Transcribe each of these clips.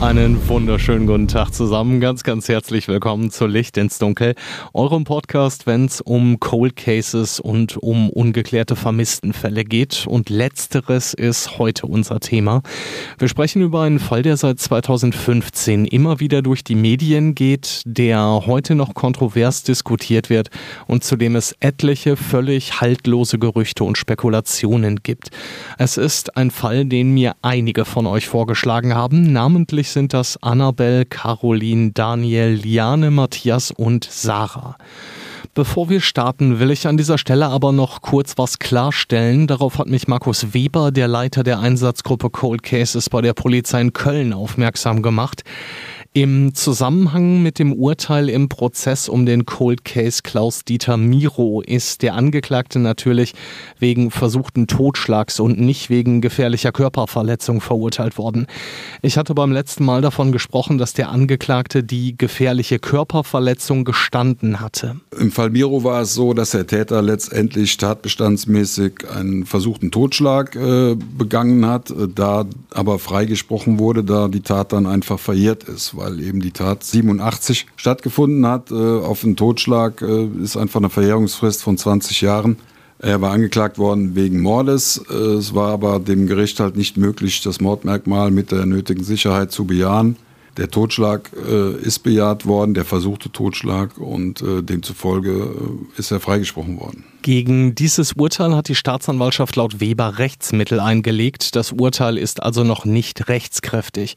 Einen wunderschönen guten Tag zusammen. Ganz, ganz herzlich willkommen zu Licht ins Dunkel, eurem Podcast, wenn es um Cold Cases und um ungeklärte Vermisstenfälle geht. Und letzteres ist heute unser Thema. Wir sprechen über einen Fall, der seit 2015 immer wieder durch die Medien geht, der heute noch kontrovers diskutiert wird und zu dem es etliche völlig haltlose Gerüchte und Spekulationen gibt. Es ist ein Fall, den mir einige von euch vorgeschlagen haben, namentlich sind das Annabelle, Caroline, Daniel, Liane, Matthias und Sarah. Bevor wir starten, will ich an dieser Stelle aber noch kurz was klarstellen. Darauf hat mich Markus Weber, der Leiter der Einsatzgruppe Cold Cases bei der Polizei in Köln, aufmerksam gemacht. Im Zusammenhang mit dem Urteil im Prozess um den Cold Case Klaus-Dieter Miro ist der Angeklagte natürlich wegen versuchten Totschlags und nicht wegen gefährlicher Körperverletzung verurteilt worden. Ich hatte beim letzten Mal davon gesprochen, dass der Angeklagte die gefährliche Körperverletzung gestanden hatte. Im Fall Miro war es so, dass der Täter letztendlich tatbestandsmäßig einen versuchten Totschlag äh, begangen hat, äh, da aber freigesprochen wurde, da die Tat dann einfach verjährt ist weil eben die Tat 87 stattgefunden hat. Äh, auf einen Totschlag äh, ist einfach eine Verjährungsfrist von 20 Jahren. Er war angeklagt worden wegen Mordes. Äh, es war aber dem Gericht halt nicht möglich, das Mordmerkmal mit der nötigen Sicherheit zu bejahen. Der Totschlag äh, ist bejaht worden, der versuchte Totschlag und äh, demzufolge äh, ist er freigesprochen worden. Gegen dieses Urteil hat die Staatsanwaltschaft laut Weber Rechtsmittel eingelegt. Das Urteil ist also noch nicht rechtskräftig.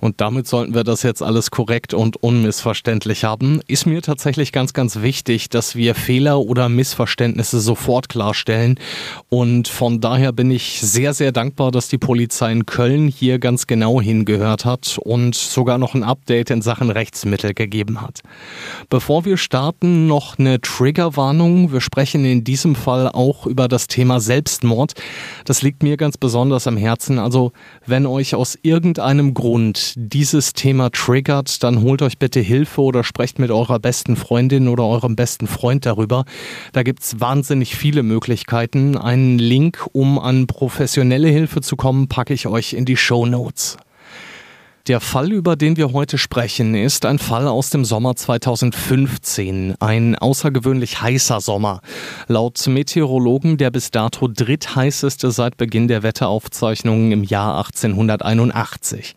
Und damit sollten wir das jetzt alles korrekt und unmissverständlich haben. Ist mir tatsächlich ganz, ganz wichtig, dass wir Fehler oder Missverständnisse sofort klarstellen. Und von daher bin ich sehr, sehr dankbar, dass die Polizei in Köln hier ganz genau hingehört hat und sogar noch ein Update in Sachen Rechtsmittel gegeben hat. Bevor wir starten, noch eine Triggerwarnung. Wir sprechen in in diesem Fall auch über das Thema Selbstmord. Das liegt mir ganz besonders am Herzen. Also wenn euch aus irgendeinem Grund dieses Thema triggert, dann holt euch bitte Hilfe oder sprecht mit eurer besten Freundin oder eurem besten Freund darüber. Da gibt es wahnsinnig viele Möglichkeiten. Einen Link, um an professionelle Hilfe zu kommen, packe ich euch in die Show Notes. Der Fall, über den wir heute sprechen, ist ein Fall aus dem Sommer 2015. Ein außergewöhnlich heißer Sommer. Laut Meteorologen der bis dato drittheißeste seit Beginn der Wetteraufzeichnungen im Jahr 1881.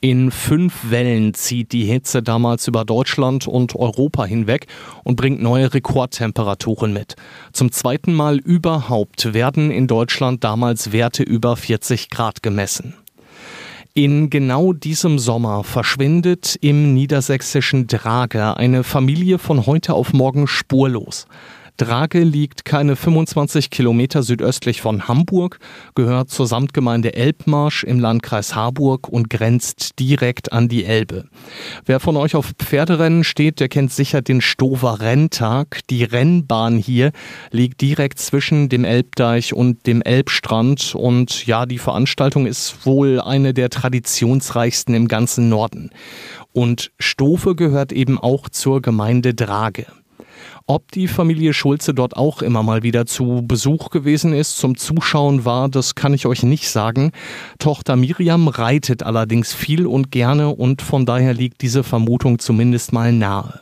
In fünf Wellen zieht die Hitze damals über Deutschland und Europa hinweg und bringt neue Rekordtemperaturen mit. Zum zweiten Mal überhaupt werden in Deutschland damals Werte über 40 Grad gemessen. In genau diesem Sommer verschwindet im niedersächsischen Drage eine Familie von heute auf morgen spurlos. Drage liegt keine 25 Kilometer südöstlich von Hamburg, gehört zur Samtgemeinde Elbmarsch im Landkreis Harburg und grenzt direkt an die Elbe. Wer von euch auf Pferderennen steht, der kennt sicher den Stover Renntag. Die Rennbahn hier liegt direkt zwischen dem Elbdeich und dem Elbstrand und ja, die Veranstaltung ist wohl eine der traditionsreichsten im ganzen Norden. Und Stofe gehört eben auch zur Gemeinde Drage. Ob die Familie Schulze dort auch immer mal wieder zu Besuch gewesen ist, zum Zuschauen war, das kann ich euch nicht sagen. Tochter Miriam reitet allerdings viel und gerne und von daher liegt diese Vermutung zumindest mal nahe.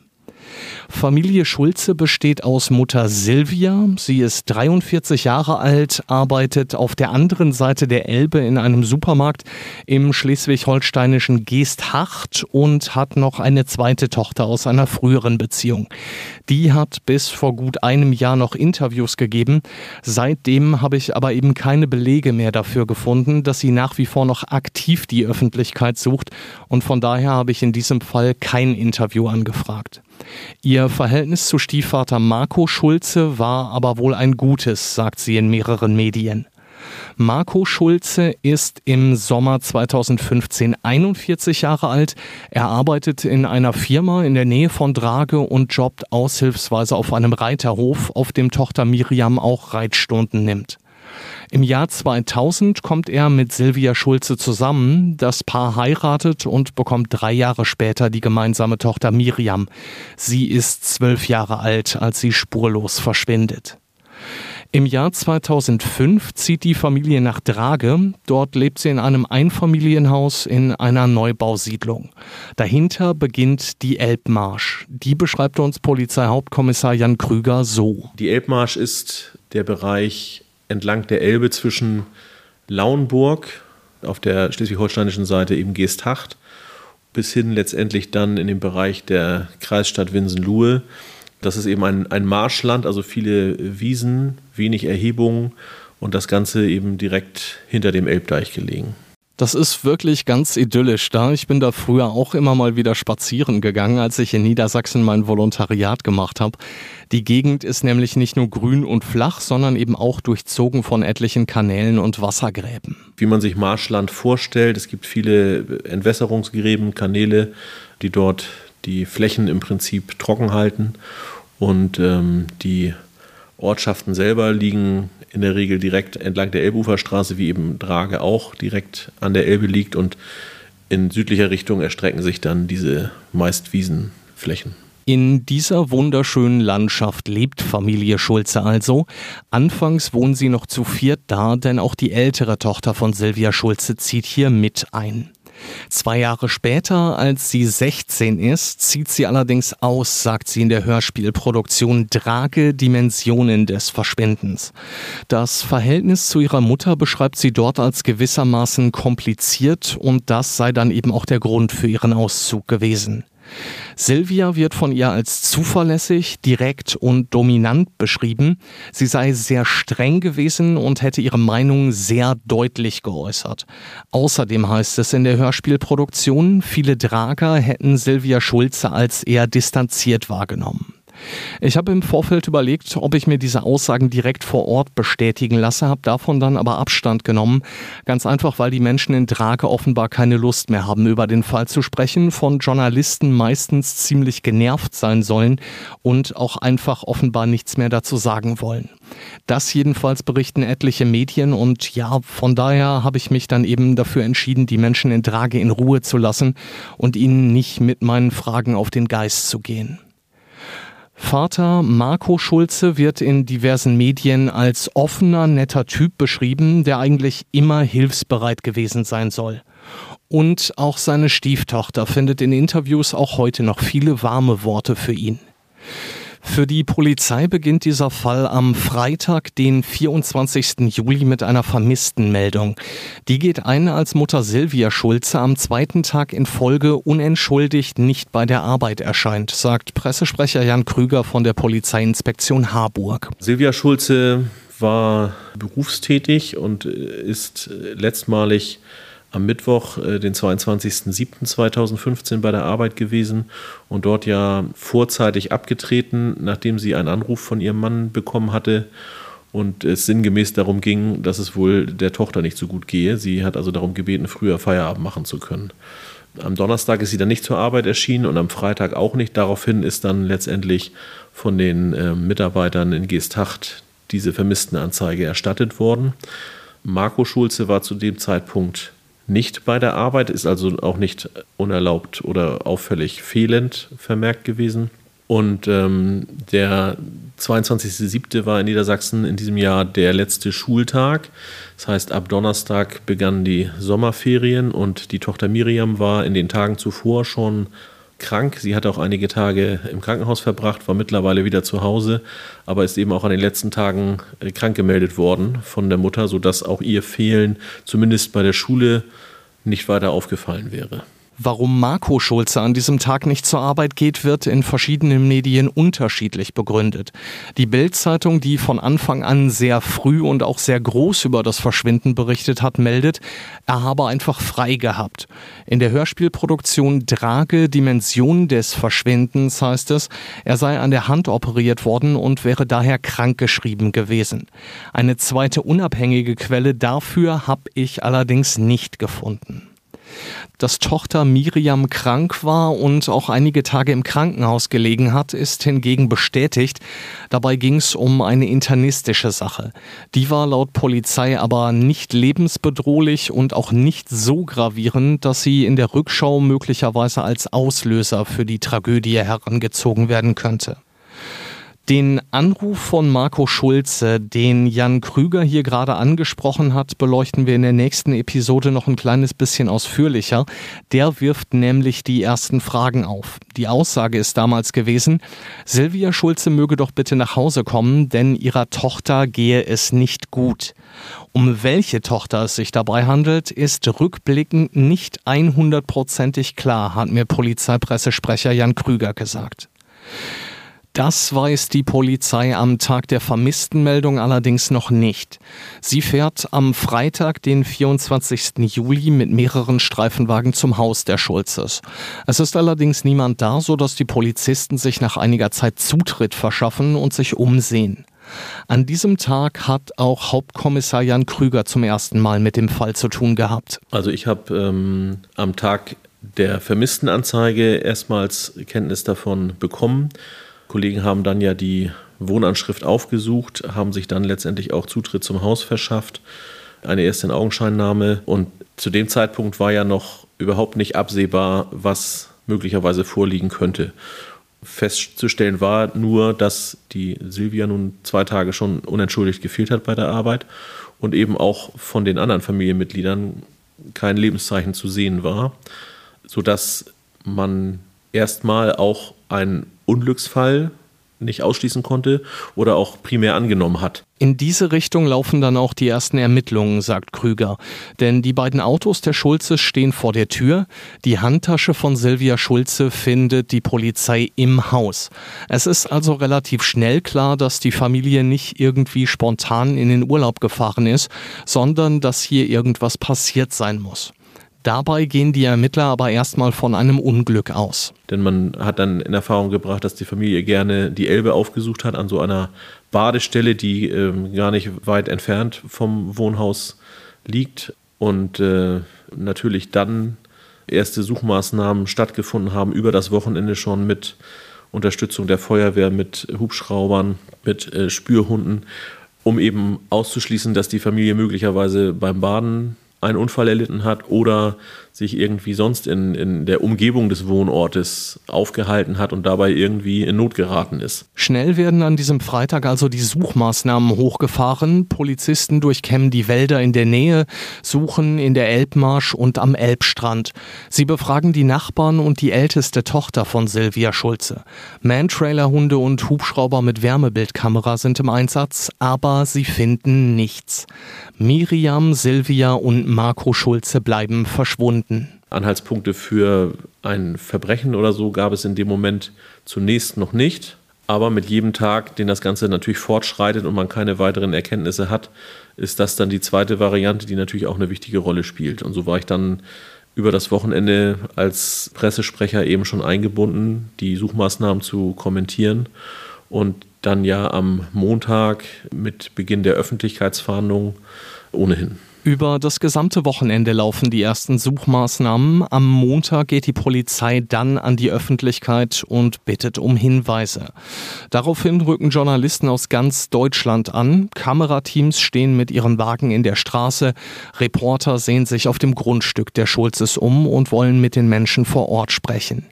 Familie Schulze besteht aus Mutter Silvia. Sie ist 43 Jahre alt, arbeitet auf der anderen Seite der Elbe in einem Supermarkt im schleswig-holsteinischen Geesthacht und hat noch eine zweite Tochter aus einer früheren Beziehung. Die hat bis vor gut einem Jahr noch Interviews gegeben. Seitdem habe ich aber eben keine Belege mehr dafür gefunden, dass sie nach wie vor noch aktiv die Öffentlichkeit sucht und von daher habe ich in diesem Fall kein Interview angefragt. Ihr Verhältnis zu Stiefvater Marco Schulze war aber wohl ein gutes, sagt sie in mehreren Medien. Marco Schulze ist im Sommer 2015 41 Jahre alt. Er arbeitet in einer Firma in der Nähe von Drage und jobbt aushilfsweise auf einem Reiterhof, auf dem Tochter Miriam auch Reitstunden nimmt. Im Jahr 2000 kommt er mit Silvia Schulze zusammen. Das Paar heiratet und bekommt drei Jahre später die gemeinsame Tochter Miriam. Sie ist zwölf Jahre alt, als sie spurlos verschwindet. Im Jahr 2005 zieht die Familie nach Drage. Dort lebt sie in einem Einfamilienhaus in einer Neubausiedlung. Dahinter beginnt die Elbmarsch. Die beschreibt uns Polizeihauptkommissar Jan Krüger so. Die Elbmarsch ist der Bereich entlang der Elbe zwischen Lauenburg auf der schleswig-holsteinischen Seite eben Geesthacht bis hin letztendlich dann in den Bereich der Kreisstadt Winsen-Luhe das ist eben ein, ein Marschland, also viele Wiesen, wenig Erhebungen und das Ganze eben direkt hinter dem Elbdeich gelegen. Das ist wirklich ganz idyllisch da. Ich bin da früher auch immer mal wieder spazieren gegangen, als ich in Niedersachsen mein Volontariat gemacht habe. Die Gegend ist nämlich nicht nur grün und flach, sondern eben auch durchzogen von etlichen Kanälen und Wassergräben. Wie man sich Marschland vorstellt, es gibt viele Entwässerungsgräben, Kanäle, die dort die Flächen im Prinzip trocken halten und ähm, die Ortschaften selber liegen in der Regel direkt entlang der Elbuferstraße, wie eben Drage auch direkt an der Elbe liegt und in südlicher Richtung erstrecken sich dann diese meist Wiesenflächen. In dieser wunderschönen Landschaft lebt Familie Schulze also. Anfangs wohnen sie noch zu viert da, denn auch die ältere Tochter von Silvia Schulze zieht hier mit ein. Zwei Jahre später, als sie 16 ist, zieht sie allerdings aus, sagt sie in der Hörspielproduktion Drage Dimensionen des Verschwindens. Das Verhältnis zu ihrer Mutter beschreibt sie dort als gewissermaßen kompliziert und das sei dann eben auch der Grund für ihren Auszug gewesen. Silvia wird von ihr als zuverlässig, direkt und dominant beschrieben. Sie sei sehr streng gewesen und hätte ihre Meinung sehr deutlich geäußert. Außerdem heißt es in der Hörspielproduktion, viele Drager hätten Silvia Schulze als eher distanziert wahrgenommen. Ich habe im Vorfeld überlegt, ob ich mir diese Aussagen direkt vor Ort bestätigen lasse, habe davon dann aber Abstand genommen. Ganz einfach, weil die Menschen in Drake offenbar keine Lust mehr haben, über den Fall zu sprechen, von Journalisten meistens ziemlich genervt sein sollen und auch einfach offenbar nichts mehr dazu sagen wollen. Das jedenfalls berichten etliche Medien und ja, von daher habe ich mich dann eben dafür entschieden, die Menschen in Drage in Ruhe zu lassen und ihnen nicht mit meinen Fragen auf den Geist zu gehen. Vater Marco Schulze wird in diversen Medien als offener, netter Typ beschrieben, der eigentlich immer hilfsbereit gewesen sein soll. Und auch seine Stieftochter findet in Interviews auch heute noch viele warme Worte für ihn. Für die Polizei beginnt dieser Fall am Freitag, den 24. Juli, mit einer Vermisstenmeldung. Die geht ein, als Mutter Silvia Schulze am zweiten Tag in Folge unentschuldigt nicht bei der Arbeit erscheint, sagt Pressesprecher Jan Krüger von der Polizeiinspektion Harburg. Silvia Schulze war berufstätig und ist letztmalig am Mittwoch, äh, den 22.07.2015 bei der Arbeit gewesen und dort ja vorzeitig abgetreten, nachdem sie einen Anruf von ihrem Mann bekommen hatte und es sinngemäß darum ging, dass es wohl der Tochter nicht so gut gehe. Sie hat also darum gebeten, früher Feierabend machen zu können. Am Donnerstag ist sie dann nicht zur Arbeit erschienen und am Freitag auch nicht. Daraufhin ist dann letztendlich von den äh, Mitarbeitern in Geesthacht diese Vermisstenanzeige erstattet worden. Marco Schulze war zu dem Zeitpunkt nicht bei der Arbeit, ist also auch nicht unerlaubt oder auffällig fehlend vermerkt gewesen. Und ähm, der 22.07. war in Niedersachsen in diesem Jahr der letzte Schultag. Das heißt, ab Donnerstag begannen die Sommerferien und die Tochter Miriam war in den Tagen zuvor schon krank. Sie hat auch einige Tage im Krankenhaus verbracht, war mittlerweile wieder zu Hause, aber ist eben auch an den letzten Tagen äh, krank gemeldet worden von der Mutter, sodass auch ihr Fehlen zumindest bei der Schule nicht weiter aufgefallen wäre. Warum Marco Schulze an diesem Tag nicht zur Arbeit geht, wird in verschiedenen Medien unterschiedlich begründet. Die Bild-Zeitung, die von Anfang an sehr früh und auch sehr groß über das Verschwinden berichtet hat, meldet, er habe einfach frei gehabt. In der Hörspielproduktion Drage Dimension des Verschwindens heißt es, er sei an der Hand operiert worden und wäre daher krankgeschrieben gewesen. Eine zweite unabhängige Quelle dafür habe ich allerdings nicht gefunden dass Tochter Miriam krank war und auch einige Tage im Krankenhaus gelegen hat, ist hingegen bestätigt. Dabei ging es um eine internistische Sache. Die war laut Polizei aber nicht lebensbedrohlich und auch nicht so gravierend, dass sie in der Rückschau möglicherweise als Auslöser für die Tragödie herangezogen werden könnte. Den Anruf von Marco Schulze, den Jan Krüger hier gerade angesprochen hat, beleuchten wir in der nächsten Episode noch ein kleines bisschen ausführlicher. Der wirft nämlich die ersten Fragen auf. Die Aussage ist damals gewesen, Silvia Schulze möge doch bitte nach Hause kommen, denn ihrer Tochter gehe es nicht gut. Um welche Tochter es sich dabei handelt, ist rückblickend nicht 100%ig klar, hat mir Polizeipressesprecher Jan Krüger gesagt. Das weiß die Polizei am Tag der Vermisstenmeldung allerdings noch nicht. Sie fährt am Freitag, den 24. Juli, mit mehreren Streifenwagen zum Haus der Schulzes. Es ist allerdings niemand da, sodass die Polizisten sich nach einiger Zeit Zutritt verschaffen und sich umsehen. An diesem Tag hat auch Hauptkommissar Jan Krüger zum ersten Mal mit dem Fall zu tun gehabt. Also ich habe ähm, am Tag der Vermisstenanzeige erstmals Kenntnis davon bekommen. Kollegen haben dann ja die Wohnanschrift aufgesucht, haben sich dann letztendlich auch Zutritt zum Haus verschafft, eine erste Augenscheinnahme und zu dem Zeitpunkt war ja noch überhaupt nicht absehbar, was möglicherweise vorliegen könnte. Festzustellen war nur, dass die Silvia nun zwei Tage schon unentschuldigt gefehlt hat bei der Arbeit und eben auch von den anderen Familienmitgliedern kein Lebenszeichen zu sehen war, sodass man erstmal auch ein Unglücksfall nicht ausschließen konnte oder auch primär angenommen hat. In diese Richtung laufen dann auch die ersten Ermittlungen, sagt Krüger. Denn die beiden Autos der Schulze stehen vor der Tür. Die Handtasche von Silvia Schulze findet die Polizei im Haus. Es ist also relativ schnell klar, dass die Familie nicht irgendwie spontan in den Urlaub gefahren ist, sondern dass hier irgendwas passiert sein muss. Dabei gehen die Ermittler aber erstmal von einem Unglück aus. Denn man hat dann in Erfahrung gebracht, dass die Familie gerne die Elbe aufgesucht hat an so einer Badestelle, die ähm, gar nicht weit entfernt vom Wohnhaus liegt. Und äh, natürlich dann erste Suchmaßnahmen stattgefunden haben über das Wochenende schon mit Unterstützung der Feuerwehr, mit Hubschraubern, mit äh, Spürhunden, um eben auszuschließen, dass die Familie möglicherweise beim Baden einen Unfall erlitten hat oder sich irgendwie sonst in, in der Umgebung des Wohnortes aufgehalten hat und dabei irgendwie in Not geraten ist. Schnell werden an diesem Freitag also die Suchmaßnahmen hochgefahren. Polizisten durchkämmen die Wälder in der Nähe, suchen in der Elbmarsch und am Elbstrand. Sie befragen die Nachbarn und die älteste Tochter von Silvia Schulze. Mantrailerhunde und Hubschrauber mit Wärmebildkamera sind im Einsatz, aber sie finden nichts. Miriam, Silvia und Marco Schulze bleiben verschwunden. Anhaltspunkte für ein Verbrechen oder so gab es in dem Moment zunächst noch nicht. Aber mit jedem Tag, den das Ganze natürlich fortschreitet und man keine weiteren Erkenntnisse hat, ist das dann die zweite Variante, die natürlich auch eine wichtige Rolle spielt. Und so war ich dann über das Wochenende als Pressesprecher eben schon eingebunden, die Suchmaßnahmen zu kommentieren und dann ja am Montag mit Beginn der Öffentlichkeitsfahndung ohnehin. Über das gesamte Wochenende laufen die ersten Suchmaßnahmen. Am Montag geht die Polizei dann an die Öffentlichkeit und bittet um Hinweise. Daraufhin rücken Journalisten aus ganz Deutschland an. Kamerateams stehen mit ihren Wagen in der Straße. Reporter sehen sich auf dem Grundstück der Schulzes um und wollen mit den Menschen vor Ort sprechen.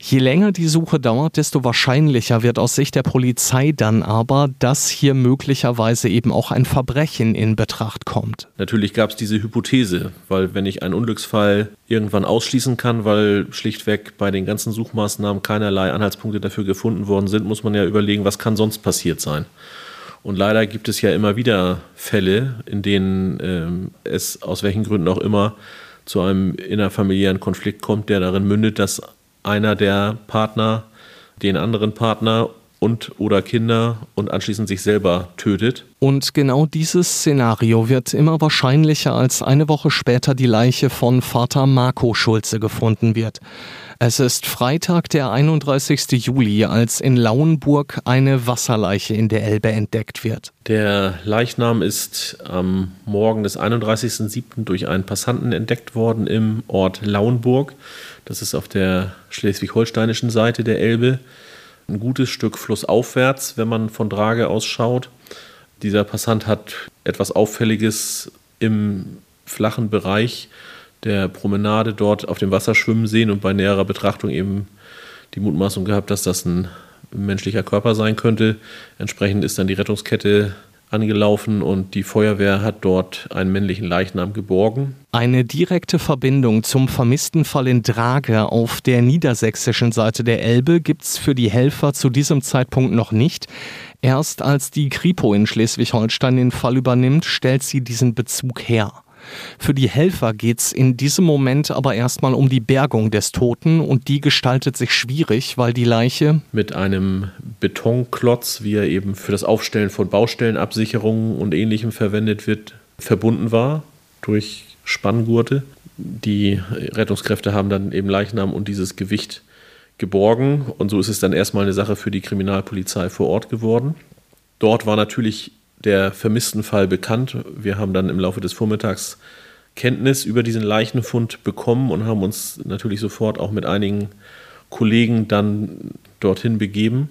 Je länger die Suche dauert, desto wahrscheinlicher wird aus Sicht der Polizei dann aber, dass hier möglicherweise eben auch ein Verbrechen in Betracht kommt. Natürlich gab es diese Hypothese, weil wenn ich einen Unglücksfall irgendwann ausschließen kann, weil schlichtweg bei den ganzen Suchmaßnahmen keinerlei Anhaltspunkte dafür gefunden worden sind, muss man ja überlegen, was kann sonst passiert sein. Und leider gibt es ja immer wieder Fälle, in denen ähm, es aus welchen Gründen auch immer zu einem innerfamiliären Konflikt kommt, der darin mündet, dass einer der Partner den anderen Partner und oder Kinder und anschließend sich selber tötet. Und genau dieses Szenario wird immer wahrscheinlicher, als eine Woche später die Leiche von Vater Marco Schulze gefunden wird. Es ist Freitag, der 31. Juli, als in Lauenburg eine Wasserleiche in der Elbe entdeckt wird. Der Leichnam ist am Morgen des 31.07. durch einen Passanten entdeckt worden im Ort Lauenburg. Das ist auf der schleswig-holsteinischen Seite der Elbe ein gutes Stück flussaufwärts, wenn man von Drage aus schaut. Dieser Passant hat etwas Auffälliges im flachen Bereich der Promenade dort auf dem Wasser schwimmen sehen und bei näherer Betrachtung eben die Mutmaßung gehabt, dass das ein menschlicher Körper sein könnte. Entsprechend ist dann die Rettungskette angelaufen und die Feuerwehr hat dort einen männlichen Leichnam geborgen. Eine direkte Verbindung zum vermissten Fall in Drage auf der niedersächsischen Seite der Elbe gibt es für die Helfer zu diesem Zeitpunkt noch nicht. Erst als die Kripo in Schleswig-Holstein den Fall übernimmt, stellt sie diesen Bezug her. Für die Helfer geht es in diesem Moment aber erstmal um die Bergung des Toten und die gestaltet sich schwierig, weil die Leiche mit einem Betonklotz, wie er eben für das Aufstellen von Baustellenabsicherungen und ähnlichem verwendet wird, verbunden war durch Spanngurte. Die Rettungskräfte haben dann eben Leichnam und dieses Gewicht geborgen und so ist es dann erstmal eine Sache für die Kriminalpolizei vor Ort geworden. Dort war natürlich der vermissten Fall bekannt. Wir haben dann im Laufe des Vormittags Kenntnis über diesen Leichenfund bekommen und haben uns natürlich sofort auch mit einigen Kollegen dann dorthin begeben.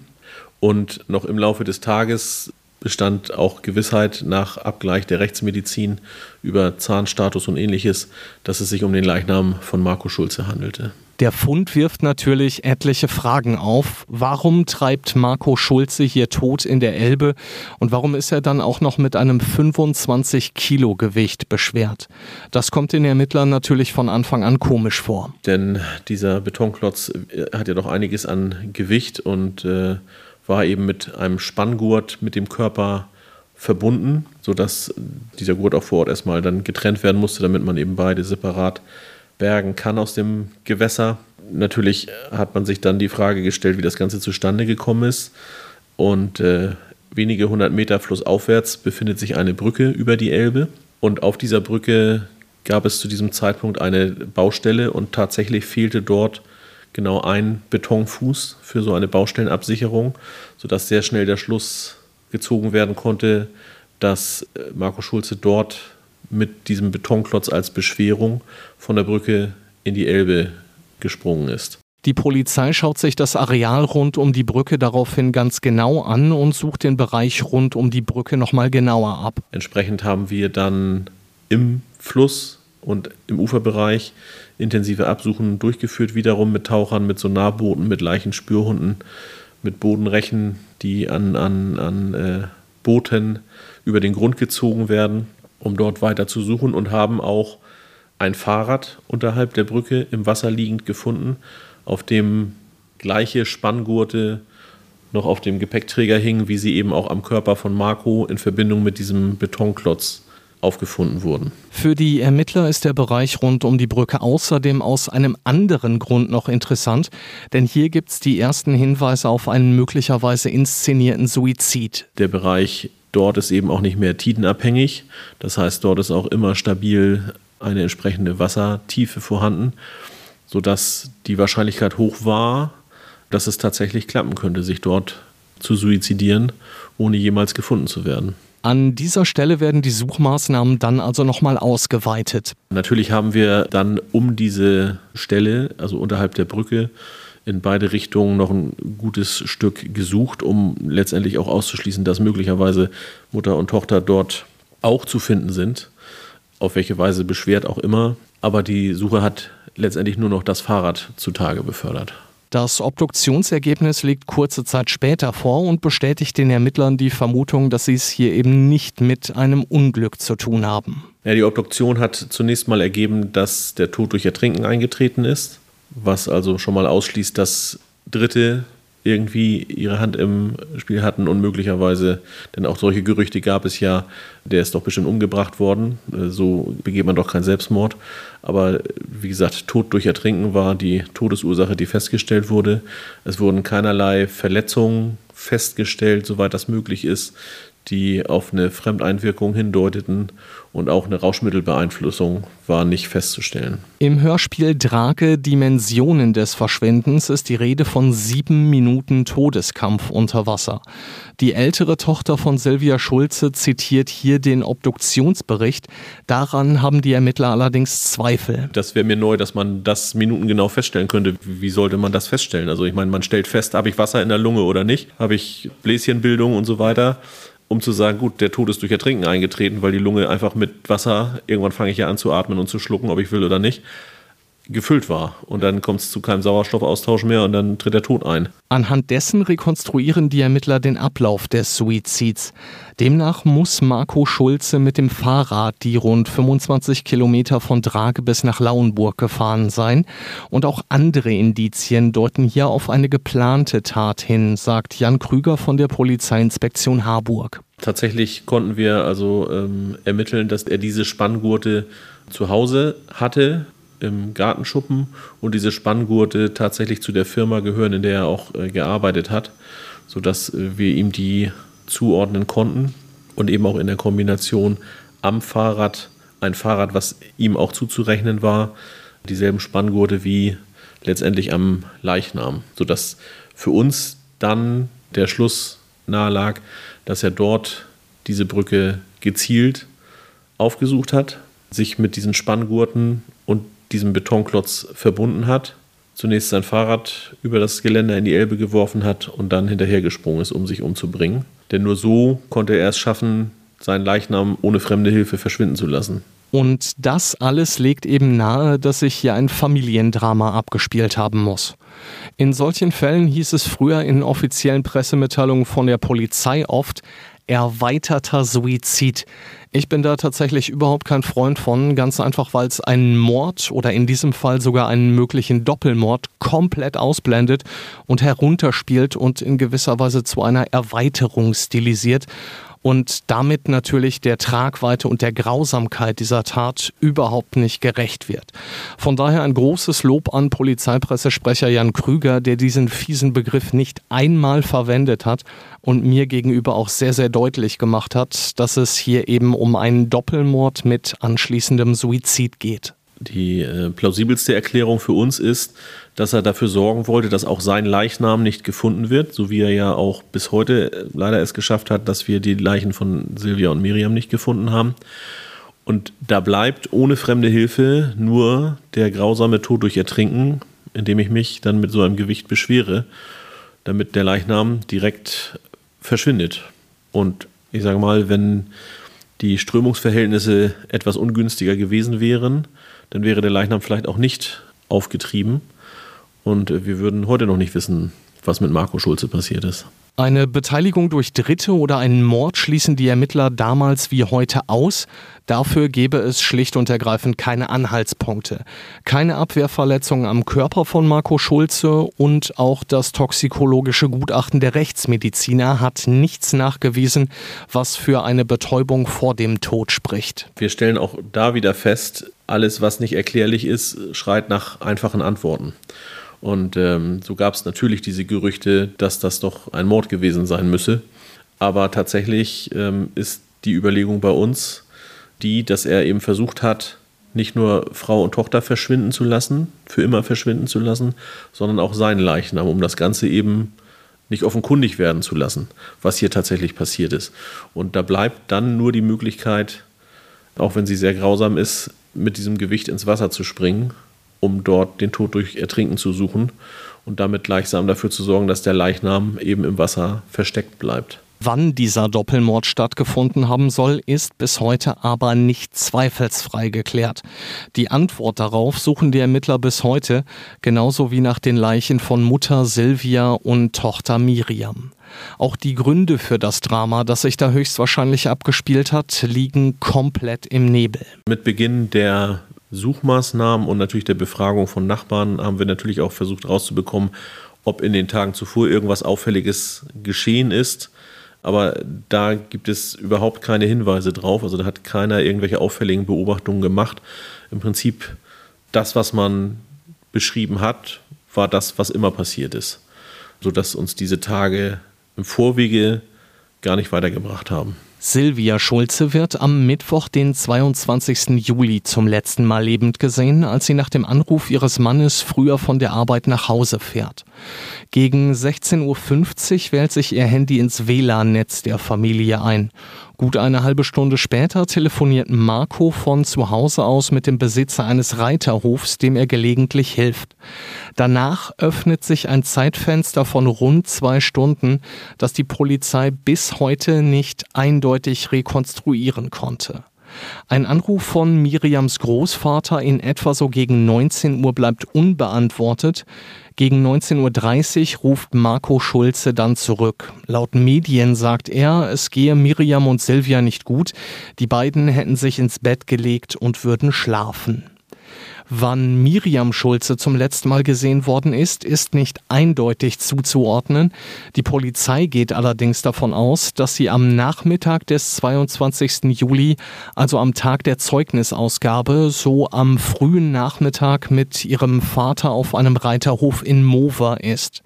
Und noch im Laufe des Tages bestand auch Gewissheit nach Abgleich der Rechtsmedizin über Zahnstatus und ähnliches, dass es sich um den Leichnam von Marco Schulze handelte. Der Fund wirft natürlich etliche Fragen auf. Warum treibt Marco Schulze hier tot in der Elbe und warum ist er dann auch noch mit einem 25 Kilo Gewicht beschwert? Das kommt den Ermittlern natürlich von Anfang an komisch vor. Denn dieser Betonklotz äh, hat ja doch einiges an Gewicht und äh, war eben mit einem Spanngurt mit dem Körper verbunden, sodass dieser Gurt auch vor Ort erstmal dann getrennt werden musste, damit man eben beide separat bergen kann aus dem Gewässer. Natürlich hat man sich dann die Frage gestellt, wie das Ganze zustande gekommen ist. Und äh, wenige hundert Meter flussaufwärts befindet sich eine Brücke über die Elbe. Und auf dieser Brücke gab es zu diesem Zeitpunkt eine Baustelle und tatsächlich fehlte dort genau ein Betonfuß für so eine Baustellenabsicherung, sodass sehr schnell der Schluss gezogen werden konnte, dass äh, Marco Schulze dort mit diesem Betonklotz als Beschwerung von der Brücke in die Elbe gesprungen ist. Die Polizei schaut sich das Areal rund um die Brücke daraufhin ganz genau an und sucht den Bereich rund um die Brücke nochmal genauer ab. Entsprechend haben wir dann im Fluss und im Uferbereich intensive Absuchen durchgeführt, wiederum mit Tauchern, mit Sonarbooten, mit Leichenspürhunden, mit Bodenrechen, die an, an, an äh, Booten über den Grund gezogen werden um dort weiter zu suchen und haben auch ein Fahrrad unterhalb der Brücke im Wasser liegend gefunden, auf dem gleiche Spanngurte noch auf dem Gepäckträger hingen, wie sie eben auch am Körper von Marco in Verbindung mit diesem Betonklotz aufgefunden wurden. Für die Ermittler ist der Bereich rund um die Brücke außerdem aus einem anderen Grund noch interessant, denn hier gibt es die ersten Hinweise auf einen möglicherweise inszenierten Suizid. Der Bereich dort ist eben auch nicht mehr tidenabhängig. Das heißt, dort ist auch immer stabil eine entsprechende Wassertiefe vorhanden, sodass die Wahrscheinlichkeit hoch war, dass es tatsächlich klappen könnte, sich dort zu suizidieren, ohne jemals gefunden zu werden. An dieser Stelle werden die Suchmaßnahmen dann also nochmal ausgeweitet. Natürlich haben wir dann um diese Stelle, also unterhalb der Brücke, in beide Richtungen noch ein gutes Stück gesucht, um letztendlich auch auszuschließen, dass möglicherweise Mutter und Tochter dort auch zu finden sind. Auf welche Weise beschwert auch immer. Aber die Suche hat letztendlich nur noch das Fahrrad zutage befördert. Das Obduktionsergebnis liegt kurze Zeit später vor und bestätigt den Ermittlern die Vermutung, dass sie es hier eben nicht mit einem Unglück zu tun haben. Ja, die Obduktion hat zunächst mal ergeben, dass der Tod durch Ertrinken eingetreten ist was also schon mal ausschließt, dass Dritte irgendwie ihre Hand im Spiel hatten und möglicherweise, denn auch solche Gerüchte gab es ja, der ist doch bestimmt umgebracht worden, äh, so begeht man doch keinen Selbstmord. Aber wie gesagt, Tod durch Ertrinken war die Todesursache, die festgestellt wurde. Es wurden keinerlei Verletzungen festgestellt, soweit das möglich ist die auf eine Fremdeinwirkung hindeuteten und auch eine Rauschmittelbeeinflussung war nicht festzustellen. Im Hörspiel Drake Dimensionen des Verschwindens ist die Rede von sieben Minuten Todeskampf unter Wasser. Die ältere Tochter von Silvia Schulze zitiert hier den Obduktionsbericht. Daran haben die Ermittler allerdings Zweifel. Das wäre mir neu, dass man das minutengenau feststellen könnte. Wie sollte man das feststellen? Also ich meine, man stellt fest, habe ich Wasser in der Lunge oder nicht? Habe ich Bläschenbildung und so weiter? Um zu sagen, gut, der Tod ist durch Ertrinken eingetreten, weil die Lunge einfach mit Wasser, irgendwann fange ich ja an zu atmen und zu schlucken, ob ich will oder nicht, gefüllt war. Und dann kommt es zu keinem Sauerstoffaustausch mehr und dann tritt der Tod ein. Anhand dessen rekonstruieren die Ermittler den Ablauf des Suizids. Demnach muss Marco Schulze mit dem Fahrrad die rund 25 Kilometer von Drage bis nach Lauenburg gefahren sein. Und auch andere Indizien deuten hier auf eine geplante Tat hin, sagt Jan Krüger von der Polizeiinspektion Harburg. Tatsächlich konnten wir also ähm, ermitteln, dass er diese Spanngurte zu Hause hatte, im Gartenschuppen und diese Spanngurte tatsächlich zu der Firma gehören, in der er auch äh, gearbeitet hat, sodass äh, wir ihm die zuordnen konnten und eben auch in der Kombination am Fahrrad, ein Fahrrad, was ihm auch zuzurechnen war, dieselben Spanngurte wie letztendlich am Leichnam, sodass für uns dann der Schluss nahe lag, dass er dort diese Brücke gezielt aufgesucht hat, sich mit diesen Spanngurten und diesem Betonklotz verbunden hat, zunächst sein Fahrrad über das Geländer in die Elbe geworfen hat und dann hinterhergesprungen ist, um sich umzubringen. Denn nur so konnte er es schaffen, seinen Leichnam ohne fremde Hilfe verschwinden zu lassen. Und das alles legt eben nahe, dass sich hier ein Familiendrama abgespielt haben muss. In solchen Fällen hieß es früher in offiziellen Pressemitteilungen von der Polizei oft, erweiterter Suizid. Ich bin da tatsächlich überhaupt kein Freund von, ganz einfach, weil es einen Mord oder in diesem Fall sogar einen möglichen Doppelmord komplett ausblendet und herunterspielt und in gewisser Weise zu einer Erweiterung stilisiert und damit natürlich der Tragweite und der Grausamkeit dieser Tat überhaupt nicht gerecht wird. Von daher ein großes Lob an Polizeipressesprecher Jan Krüger, der diesen fiesen Begriff nicht einmal verwendet hat und mir gegenüber auch sehr, sehr deutlich gemacht hat, dass es hier eben um einen Doppelmord mit anschließendem Suizid geht. Die äh, plausibelste Erklärung für uns ist, dass er dafür sorgen wollte, dass auch sein Leichnam nicht gefunden wird, so wie er ja auch bis heute äh, leider es geschafft hat, dass wir die Leichen von Silvia und Miriam nicht gefunden haben. Und da bleibt ohne fremde Hilfe nur der grausame Tod durch Ertrinken, indem ich mich dann mit so einem Gewicht beschwere, damit der Leichnam direkt verschwindet. Und ich sage mal, wenn die Strömungsverhältnisse etwas ungünstiger gewesen wären, dann wäre der Leichnam vielleicht auch nicht aufgetrieben. Und wir würden heute noch nicht wissen, was mit Marco Schulze passiert ist. Eine Beteiligung durch Dritte oder einen Mord schließen die Ermittler damals wie heute aus. Dafür gäbe es schlicht und ergreifend keine Anhaltspunkte. Keine Abwehrverletzungen am Körper von Marco Schulze und auch das toxikologische Gutachten der Rechtsmediziner hat nichts nachgewiesen, was für eine Betäubung vor dem Tod spricht. Wir stellen auch da wieder fest, alles, was nicht erklärlich ist, schreit nach einfachen Antworten. Und ähm, so gab es natürlich diese Gerüchte, dass das doch ein Mord gewesen sein müsse. Aber tatsächlich ähm, ist die Überlegung bei uns die, dass er eben versucht hat, nicht nur Frau und Tochter verschwinden zu lassen, für immer verschwinden zu lassen, sondern auch seinen Leichnam, um das Ganze eben nicht offenkundig werden zu lassen, was hier tatsächlich passiert ist. Und da bleibt dann nur die Möglichkeit, auch wenn sie sehr grausam ist, mit diesem Gewicht ins Wasser zu springen um dort den Tod durch Ertrinken zu suchen und damit gleichsam dafür zu sorgen, dass der Leichnam eben im Wasser versteckt bleibt. Wann dieser Doppelmord stattgefunden haben soll, ist bis heute aber nicht zweifelsfrei geklärt. Die Antwort darauf suchen die Ermittler bis heute, genauso wie nach den Leichen von Mutter Silvia und Tochter Miriam. Auch die Gründe für das Drama, das sich da höchstwahrscheinlich abgespielt hat, liegen komplett im Nebel. Mit Beginn der Suchmaßnahmen und natürlich der Befragung von Nachbarn haben wir natürlich auch versucht herauszubekommen, ob in den Tagen zuvor irgendwas Auffälliges geschehen ist. Aber da gibt es überhaupt keine Hinweise drauf. Also da hat keiner irgendwelche auffälligen Beobachtungen gemacht. Im Prinzip das, was man beschrieben hat, war das, was immer passiert ist. Sodass uns diese Tage im Vorwege gar nicht weitergebracht haben. Silvia Schulze wird am Mittwoch, den 22. Juli, zum letzten Mal lebend gesehen, als sie nach dem Anruf ihres Mannes früher von der Arbeit nach Hause fährt. Gegen 16.50 Uhr wählt sich ihr Handy ins WLAN-Netz der Familie ein. Gut eine halbe Stunde später telefoniert Marco von zu Hause aus mit dem Besitzer eines Reiterhofs, dem er gelegentlich hilft. Danach öffnet sich ein Zeitfenster von rund zwei Stunden, das die Polizei bis heute nicht eindeutig rekonstruieren konnte. Ein Anruf von Miriams Großvater in etwa so gegen 19 Uhr bleibt unbeantwortet. Gegen 19.30 Uhr ruft Marco Schulze dann zurück. Laut Medien sagt er, es gehe Miriam und Silvia nicht gut. Die beiden hätten sich ins Bett gelegt und würden schlafen. Wann Miriam Schulze zum letzten Mal gesehen worden ist, ist nicht eindeutig zuzuordnen. Die Polizei geht allerdings davon aus, dass sie am Nachmittag des 22. Juli, also am Tag der Zeugnisausgabe, so am frühen Nachmittag mit ihrem Vater auf einem Reiterhof in Mover ist.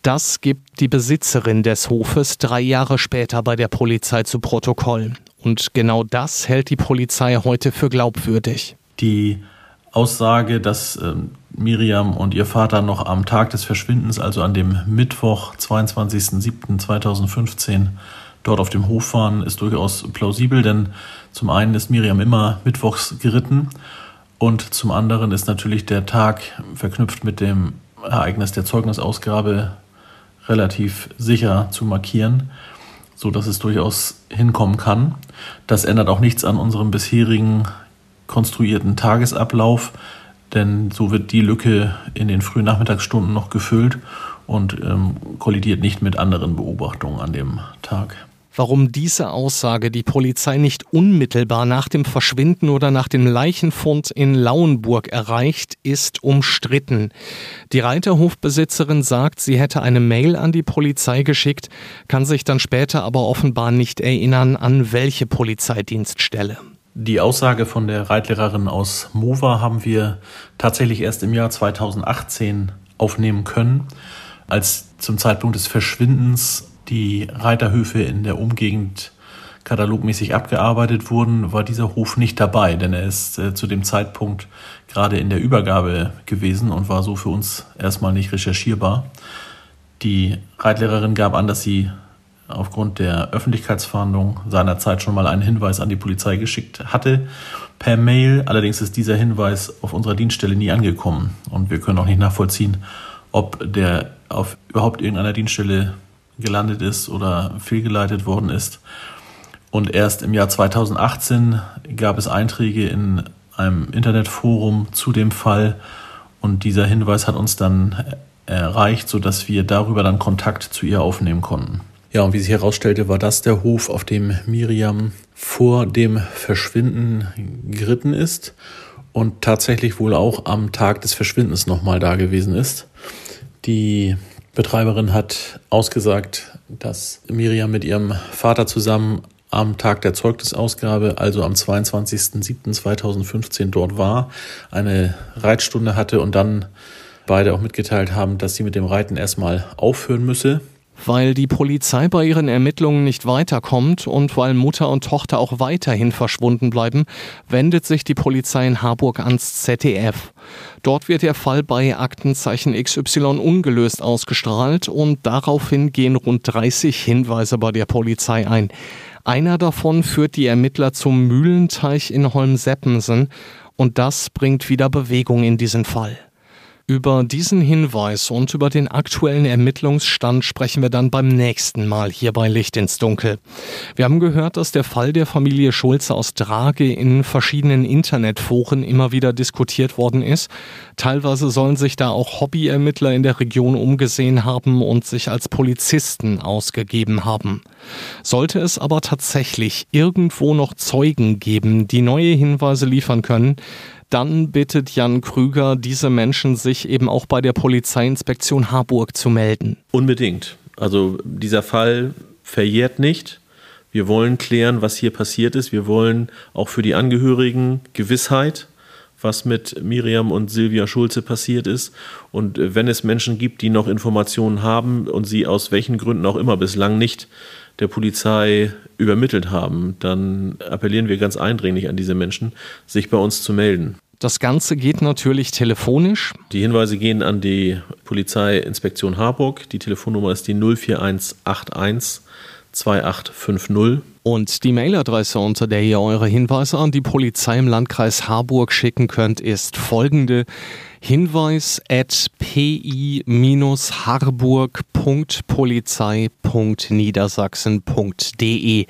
Das gibt die Besitzerin des Hofes drei Jahre später bei der Polizei zu Protokoll. Und genau das hält die Polizei heute für glaubwürdig. Die Aussage, dass äh, Miriam und ihr Vater noch am Tag des Verschwindens, also an dem Mittwoch, 22.07.2015, dort auf dem Hof waren, ist durchaus plausibel, denn zum einen ist Miriam immer mittwochs geritten und zum anderen ist natürlich der Tag verknüpft mit dem Ereignis der Zeugnisausgabe relativ sicher zu markieren, so dass es durchaus hinkommen kann. Das ändert auch nichts an unserem bisherigen konstruierten Tagesablauf, denn so wird die Lücke in den frühen Nachmittagsstunden noch gefüllt und ähm, kollidiert nicht mit anderen Beobachtungen an dem Tag. Warum diese Aussage die Polizei nicht unmittelbar nach dem Verschwinden oder nach dem Leichenfund in Lauenburg erreicht, ist umstritten. Die Reiterhofbesitzerin sagt, sie hätte eine Mail an die Polizei geschickt, kann sich dann später aber offenbar nicht erinnern, an welche Polizeidienststelle. Die Aussage von der Reitlehrerin aus Mova haben wir tatsächlich erst im Jahr 2018 aufnehmen können, als zum Zeitpunkt des Verschwindens die Reiterhöfe in der Umgegend katalogmäßig abgearbeitet wurden, war dieser Hof nicht dabei, denn er ist äh, zu dem Zeitpunkt gerade in der Übergabe gewesen und war so für uns erstmal nicht recherchierbar. Die Reitlehrerin gab an, dass sie aufgrund der Öffentlichkeitsfahndung seinerzeit schon mal einen Hinweis an die Polizei geschickt hatte per Mail. Allerdings ist dieser Hinweis auf unserer Dienststelle nie angekommen und wir können auch nicht nachvollziehen, ob der auf überhaupt irgendeiner Dienststelle gelandet ist oder fehlgeleitet worden ist. Und erst im Jahr 2018 gab es Einträge in einem Internetforum zu dem Fall und dieser Hinweis hat uns dann erreicht, sodass wir darüber dann Kontakt zu ihr aufnehmen konnten. Ja, und wie sich herausstellte, war das der Hof, auf dem Miriam vor dem Verschwinden geritten ist und tatsächlich wohl auch am Tag des Verschwindens nochmal da gewesen ist. Die Betreiberin hat ausgesagt, dass Miriam mit ihrem Vater zusammen am Tag der Zeugnisausgabe, also am 22.07.2015 dort war, eine Reitstunde hatte und dann beide auch mitgeteilt haben, dass sie mit dem Reiten erstmal aufhören müsse weil die Polizei bei ihren Ermittlungen nicht weiterkommt und weil Mutter und Tochter auch weiterhin verschwunden bleiben, wendet sich die Polizei in Harburg ans ZDF. Dort wird der Fall bei Aktenzeichen XY ungelöst ausgestrahlt und daraufhin gehen rund 30 Hinweise bei der Polizei ein. Einer davon führt die Ermittler zum Mühlenteich in Holmseppensen und das bringt wieder Bewegung in diesen Fall. Über diesen Hinweis und über den aktuellen Ermittlungsstand sprechen wir dann beim nächsten Mal hier bei Licht ins Dunkel. Wir haben gehört, dass der Fall der Familie Schulze aus Drage in verschiedenen Internetforen immer wieder diskutiert worden ist. Teilweise sollen sich da auch Hobbyermittler in der Region umgesehen haben und sich als Polizisten ausgegeben haben. Sollte es aber tatsächlich irgendwo noch Zeugen geben, die neue Hinweise liefern können, dann bittet Jan Krüger diese Menschen, sich eben auch bei der Polizeiinspektion Harburg zu melden. Unbedingt. Also dieser Fall verjährt nicht. Wir wollen klären, was hier passiert ist. Wir wollen auch für die Angehörigen Gewissheit, was mit Miriam und Silvia Schulze passiert ist. Und wenn es Menschen gibt, die noch Informationen haben und sie aus welchen Gründen auch immer bislang nicht der Polizei übermittelt haben, dann appellieren wir ganz eindringlich an diese Menschen, sich bei uns zu melden. Das Ganze geht natürlich telefonisch. Die Hinweise gehen an die Polizeiinspektion Harburg. Die Telefonnummer ist die 04181 2850. Und die Mailadresse, unter der ihr eure Hinweise an die Polizei im Landkreis Harburg schicken könnt, ist folgende hinweis at pi-harburg.polizei.niedersachsen.de.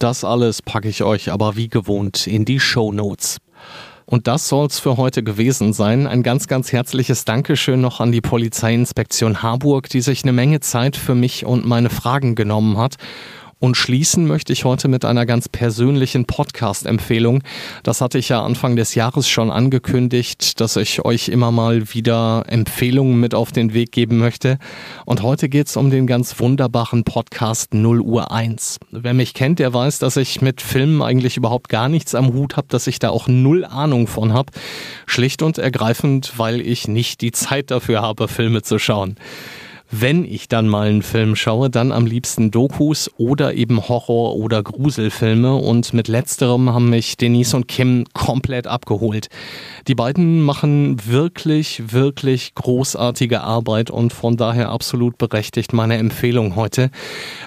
Das alles packe ich euch aber wie gewohnt in die Show Notes. Und das soll's für heute gewesen sein. Ein ganz, ganz herzliches Dankeschön noch an die Polizeiinspektion Harburg, die sich eine Menge Zeit für mich und meine Fragen genommen hat. Und schließen möchte ich heute mit einer ganz persönlichen Podcast-Empfehlung. Das hatte ich ja Anfang des Jahres schon angekündigt, dass ich euch immer mal wieder Empfehlungen mit auf den Weg geben möchte. Und heute geht es um den ganz wunderbaren Podcast 0 Uhr 1. Wer mich kennt, der weiß, dass ich mit Filmen eigentlich überhaupt gar nichts am Hut habe, dass ich da auch null Ahnung von habe. Schlicht und ergreifend, weil ich nicht die Zeit dafür habe, Filme zu schauen wenn ich dann mal einen Film schaue, dann am liebsten Dokus oder eben Horror- oder Gruselfilme. Und mit letzterem haben mich Denise und Kim komplett abgeholt. Die beiden machen wirklich, wirklich großartige Arbeit und von daher absolut berechtigt meine Empfehlung heute.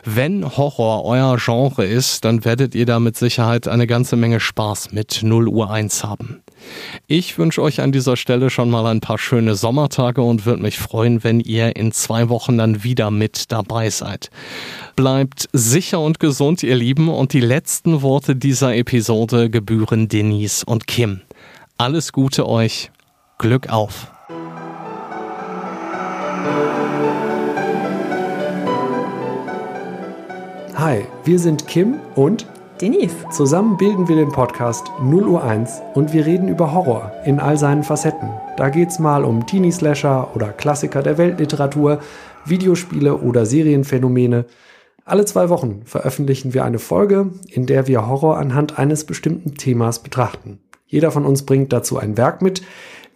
Wenn Horror euer Genre ist, dann werdet ihr da mit Sicherheit eine ganze Menge Spaß mit 0 Uhr 1 haben. Ich wünsche euch an dieser Stelle schon mal ein paar schöne Sommertage und würde mich freuen, wenn ihr in zwei Wochen dann wieder mit dabei seid. Bleibt sicher und gesund, ihr Lieben, und die letzten Worte dieser Episode gebühren Denise und Kim. Alles Gute euch, Glück auf. Hi, wir sind Kim und Denise. Zusammen bilden wir den Podcast 0 Uhr 1 und wir reden über Horror in all seinen Facetten. Da geht's mal um Teenie-Slasher oder Klassiker der Weltliteratur, Videospiele oder Serienphänomene. Alle zwei Wochen veröffentlichen wir eine Folge, in der wir Horror anhand eines bestimmten Themas betrachten. Jeder von uns bringt dazu ein Werk mit.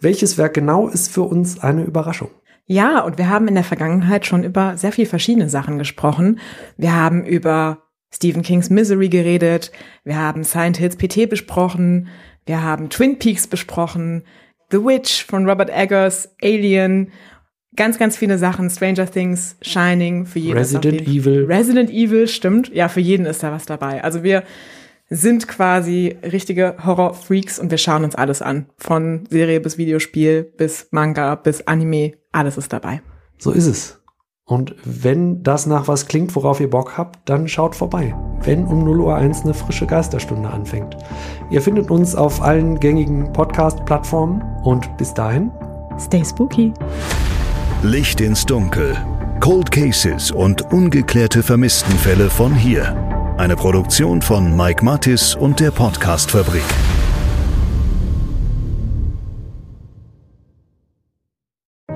Welches Werk genau ist für uns eine Überraschung? Ja, und wir haben in der Vergangenheit schon über sehr viel verschiedene Sachen gesprochen. Wir haben über Stephen Kings Misery geredet, wir haben Silent Hills PT besprochen, wir haben Twin Peaks besprochen, The Witch von Robert Eggers, Alien, ganz, ganz viele Sachen, Stranger Things, Shining, für jeden. Resident Evil. Resident Evil, stimmt. Ja, für jeden ist da was dabei. Also wir sind quasi richtige Horror-Freaks und wir schauen uns alles an. Von Serie bis Videospiel, bis Manga, bis Anime, alles ist dabei. So ist es. Und wenn das nach was klingt, worauf ihr Bock habt, dann schaut vorbei. Wenn um 0 Uhr 1 eine frische Geisterstunde anfängt. Ihr findet uns auf allen gängigen Podcast-Plattformen und bis dahin. Stay spooky. Licht ins Dunkel. Cold Cases und ungeklärte Vermisstenfälle von hier. Eine Produktion von Mike Mattis und der Podcastfabrik.